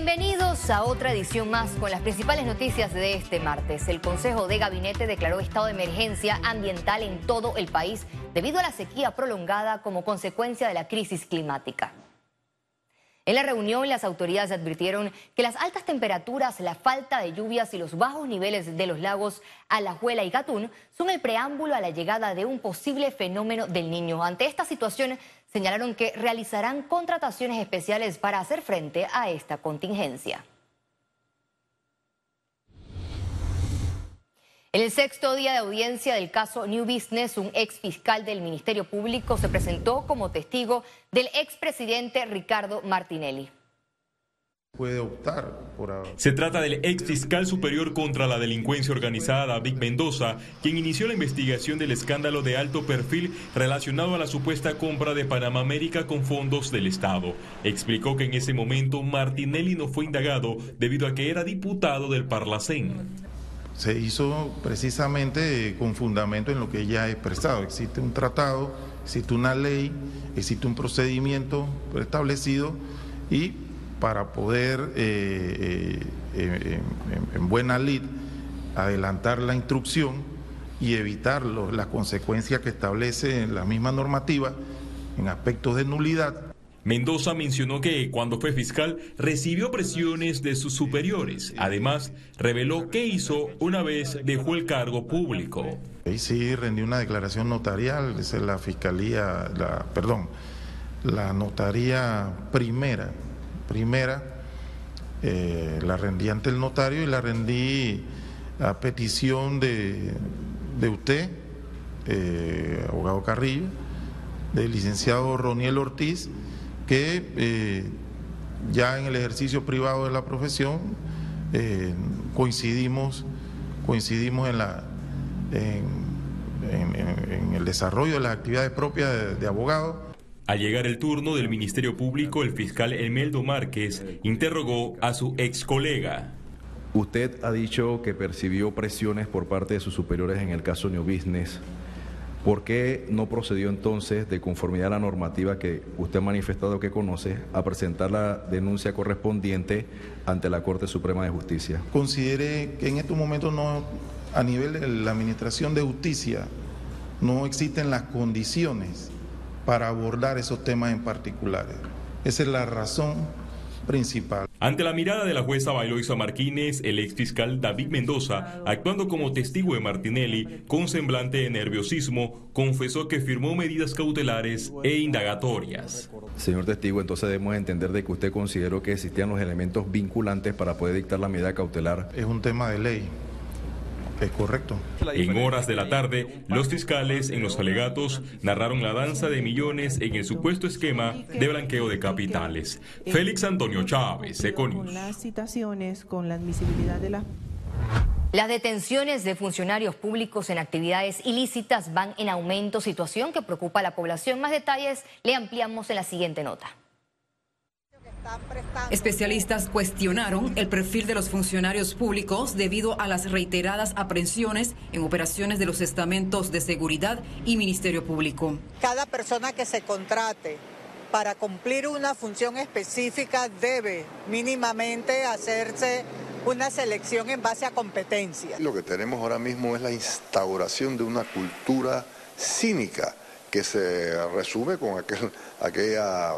Bienvenidos a otra edición más con las principales noticias de este martes. El Consejo de Gabinete declaró estado de emergencia ambiental en todo el país debido a la sequía prolongada como consecuencia de la crisis climática. En la reunión, las autoridades advirtieron que las altas temperaturas, la falta de lluvias y los bajos niveles de los lagos Alajuela y Gatún son el preámbulo a la llegada de un posible fenómeno del niño. Ante esta situación, señalaron que realizarán contrataciones especiales para hacer frente a esta contingencia. En el sexto día de audiencia del caso New Business, un ex fiscal del Ministerio Público se presentó como testigo del expresidente Ricardo Martinelli. Puede optar por... Se trata del ex fiscal superior contra la delincuencia organizada, Vic Mendoza, quien inició la investigación del escándalo de alto perfil relacionado a la supuesta compra de Panamá América con fondos del Estado. Explicó que en ese momento Martinelli no fue indagado debido a que era diputado del Parlacén se hizo precisamente con fundamento en lo que ya he expresado. Existe un tratado, existe una ley, existe un procedimiento establecido y para poder eh, eh, en, buena lid adelantar la instrucción y evitar las consecuencias que establece la misma normativa en aspectos de nulidad, Mendoza mencionó que cuando fue fiscal recibió presiones de sus superiores. Además, reveló qué hizo una vez dejó el cargo público. Ahí sí rendí una declaración notarial, es la fiscalía, perdón, la notaría primera, primera, eh, la rendí ante el notario y la rendí a petición de, de usted, eh, abogado Carrillo, del licenciado Roniel Ortiz, que eh, ya en el ejercicio privado de la profesión eh, coincidimos, coincidimos en, la, en, el desarrollo de las actividades propias de, abogado. Al llegar el turno del Ministerio Público, el fiscal Emeldo Márquez interrogó a su ex colega. Usted ha dicho que percibió presiones por parte de sus superiores en el caso New Business ¿Por qué no procedió entonces, de conformidad a la normativa que usted ha manifestado que conoce, a presentar la denuncia correspondiente ante la Corte Suprema de Justicia? Considere que en estos momentos no, a nivel de la Administración de Justicia, no existen las condiciones para abordar esos temas en particulares. Esa es la razón principal. Ante la mirada de la jueza Bailoisa Martínez, el ex fiscal David Mendoza, actuando como testigo de Martinelli, con semblante de nerviosismo, confesó que firmó medidas cautelares e indagatorias. Señor testigo, entonces debemos entender de que usted consideró que existían los elementos vinculantes para poder dictar la medida cautelar. Es un tema de ley. Es correcto. En horas de la tarde, los fiscales en los alegatos narraron la danza de millones en el supuesto esquema de blanqueo de capitales. Félix Antonio Chávez, Econius. Las citaciones con la admisibilidad de la... Las detenciones de funcionarios públicos en actividades ilícitas van en aumento, situación que preocupa a la población. Más detalles le ampliamos en la siguiente nota. Especialistas cuestionaron el perfil de los funcionarios públicos debido a las reiteradas aprehensiones en operaciones de los estamentos de seguridad y Ministerio Público. Cada persona que se contrate para cumplir una función específica debe mínimamente hacerse una selección en base a competencia. Lo que tenemos ahora mismo es la instauración de una cultura cínica que se resume con aquel aquella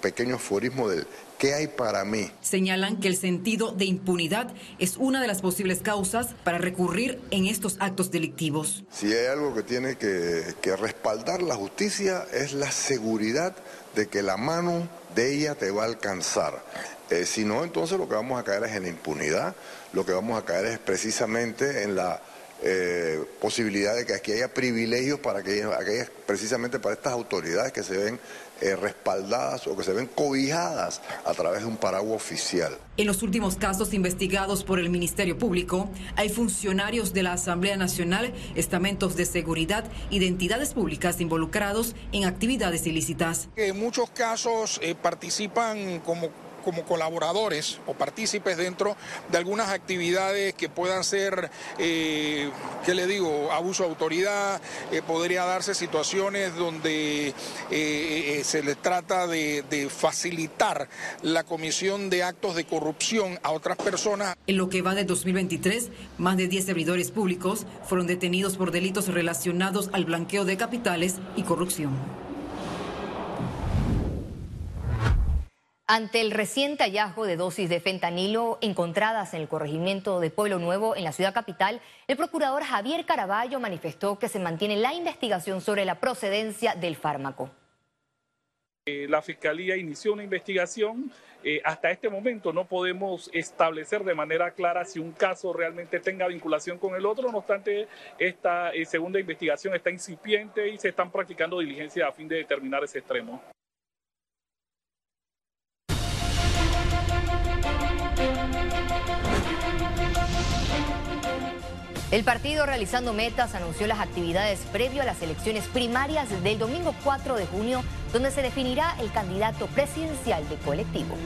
pequeño aforismo del ¿qué hay para mí? Señalan que el sentido de impunidad es una de las posibles causas para recurrir en estos actos delictivos. Si hay algo que tiene que, respaldar la justicia es la seguridad de que la mano de ella te va a alcanzar. Eh, si no, entonces lo que vamos a caer es en la impunidad, lo que vamos a caer es precisamente en la eh, posibilidad de que aquí haya privilegios para que precisamente para estas autoridades que se ven eh, respaldadas o que se ven cobijadas a través de un paraguas oficial. En los últimos casos investigados por el Ministerio Público, hay funcionarios de la Asamblea Nacional, estamentos de seguridad, identidades públicas involucrados en actividades ilícitas. En muchos casos eh, participan como como colaboradores o partícipes dentro de algunas actividades que puedan ser, eh, ¿qué le digo?, abuso de autoridad, eh, podría darse situaciones donde eh, se les trata de, de facilitar la comisión de actos de corrupción a otras personas. En lo que va de 2023, más de 10 servidores públicos fueron detenidos por delitos relacionados al blanqueo de capitales y corrupción. Ante el reciente hallazgo de dosis de fentanilo encontradas en el corregimiento de Pueblo Nuevo en la ciudad capital, el procurador Javier Caraballo manifestó que se mantiene la investigación sobre la procedencia del fármaco. Eh, la Fiscalía inició una investigación. Eh, hasta este momento no podemos establecer de manera clara si un caso realmente tenga vinculación con el otro. No obstante, esta eh, segunda investigación está incipiente y se están practicando diligencias a fin de determinar ese extremo. El partido realizando metas anunció las actividades previo a las elecciones primarias del domingo 4 de junio, donde se definirá el candidato presidencial de colectivo.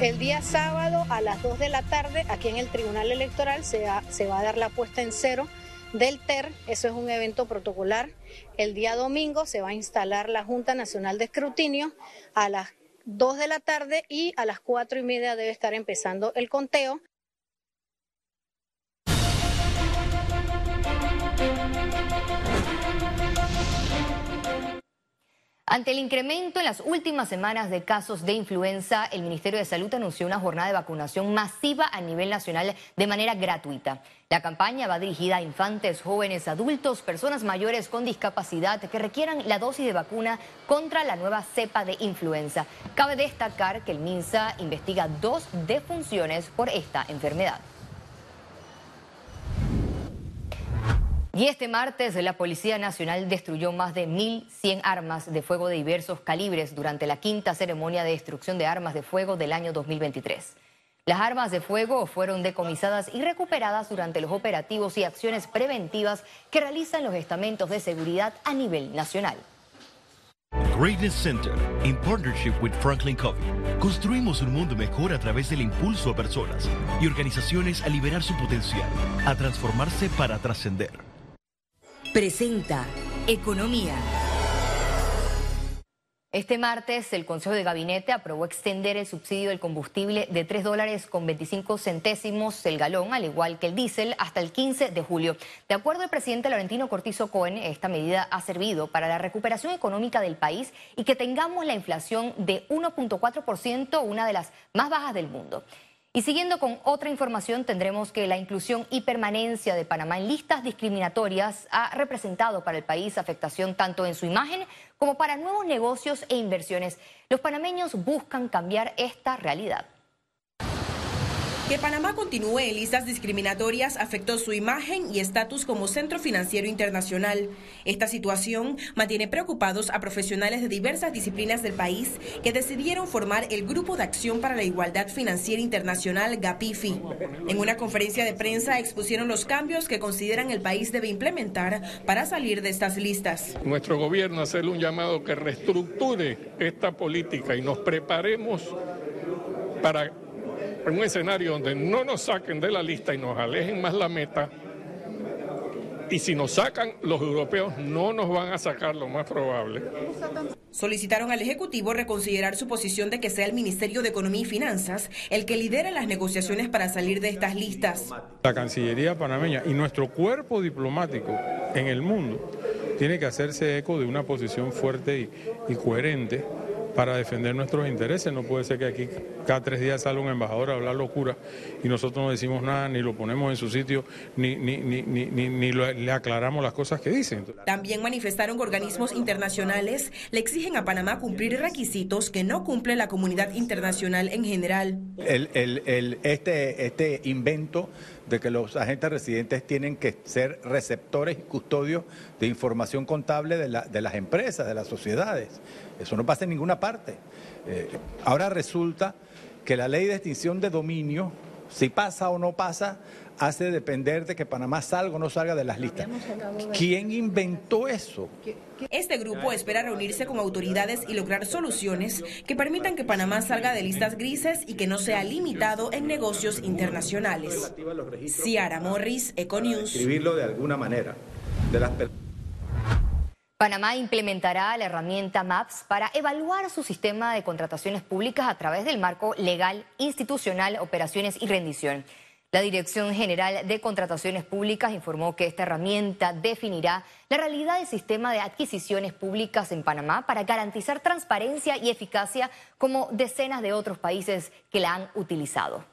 el día sábado a las 2 de la tarde, aquí en el Tribunal Electoral, se, va a dar la puesta en cero del TER, eso es un evento protocolar. El día domingo se va a instalar la Junta Nacional de Escrutinio a las 2 de la tarde y a las 4 y media debe estar empezando el conteo. Ante el incremento en las últimas semanas de casos de influenza, el Ministerio de Salud anunció una jornada de vacunación masiva a nivel nacional de manera gratuita. La campaña va dirigida a infantes, jóvenes, adultos, personas mayores con discapacidad que requieran la dosis de vacuna contra la nueva cepa de influenza. Cabe destacar que el MINSA investiga dos defunciones por esta enfermedad. Y este martes la Policía Nacional destruyó más de 1.100 armas de fuego de diversos calibres durante la quinta ceremonia de destrucción de armas de fuego del año 2023. Las armas de fuego fueron decomisadas y recuperadas durante los operativos y acciones preventivas que realizan los estamentos de seguridad a nivel nacional. Greatness Center, en partnership with Franklin Covey, construimos un mundo mejor a través del impulso a personas y organizaciones a liberar su potencial, a transformarse para trascender. Presenta Economía. Este martes, el Consejo de Gabinete aprobó extender el subsidio del combustible de 3 dólares con 25 centésimos el galón, al igual que el diésel, hasta el 15 de julio. De acuerdo al presidente Laurentino Cortizo Cohen, esta medida ha servido para la recuperación económica del país y que tengamos la inflación de 1.4%, una de las más bajas del mundo. Y siguiendo con otra información, tendremos que la inclusión y permanencia de Panamá en listas discriminatorias ha representado para el país afectación tanto en su imagen como para nuevos negocios e inversiones. Los panameños buscan cambiar esta realidad. Que Panamá continúe en listas discriminatorias afectó su imagen y estatus como centro financiero internacional. Esta situación mantiene preocupados a profesionales de diversas disciplinas del país que decidieron formar el Grupo de Acción para la Igualdad Financiera Internacional GAPIFI. En una conferencia de prensa expusieron los cambios que consideran el país debe implementar para salir de estas listas. Nuestro gobierno hace un llamado que reestructure esta política y nos preparemos para en un escenario donde no nos saquen de la lista y nos alejen más la meta, y si nos sacan, los europeos no nos van a sacar lo más probable. Solicitaron al Ejecutivo reconsiderar su posición de que sea el Ministerio de Economía y Finanzas el que lidere las negociaciones para salir de estas listas. La Cancillería panameña y nuestro cuerpo diplomático en el mundo tiene que hacerse eco de una posición fuerte y, y coherente para defender nuestros intereses. No puede ser que aquí cada tres días salga un embajador a hablar locura y nosotros no decimos nada, ni lo ponemos en su sitio, ni, ni, ni, ni, ni le aclaramos las cosas que dicen. También manifestaron que organismos internacionales le exigen a Panamá cumplir requisitos que no cumple la comunidad internacional en general. El, el, el, este, este invento de que los agentes residentes tienen que ser receptores y custodios de información contable de, la, de las empresas, de las sociedades. Eso no pasa en ninguna parte. Eh, ahora resulta que la ley de extinción de dominio, si pasa o no pasa, hace depender de que Panamá salga o no salga de las listas. ¿Quién inventó eso? Este grupo espera reunirse con autoridades y lograr soluciones que permitan que Panamá salga de listas grises y que no sea limitado en negocios internacionales. Ciara Morris, Econews. Escribirlo de alguna manera. Panamá implementará la herramienta MAPS para evaluar su sistema de contrataciones públicas a través del marco legal, institucional, operaciones y rendición. La Dirección General de Contrataciones Públicas informó que esta herramienta definirá la realidad del sistema de adquisiciones públicas en Panamá para garantizar transparencia y eficacia como decenas de otros países que la han utilizado.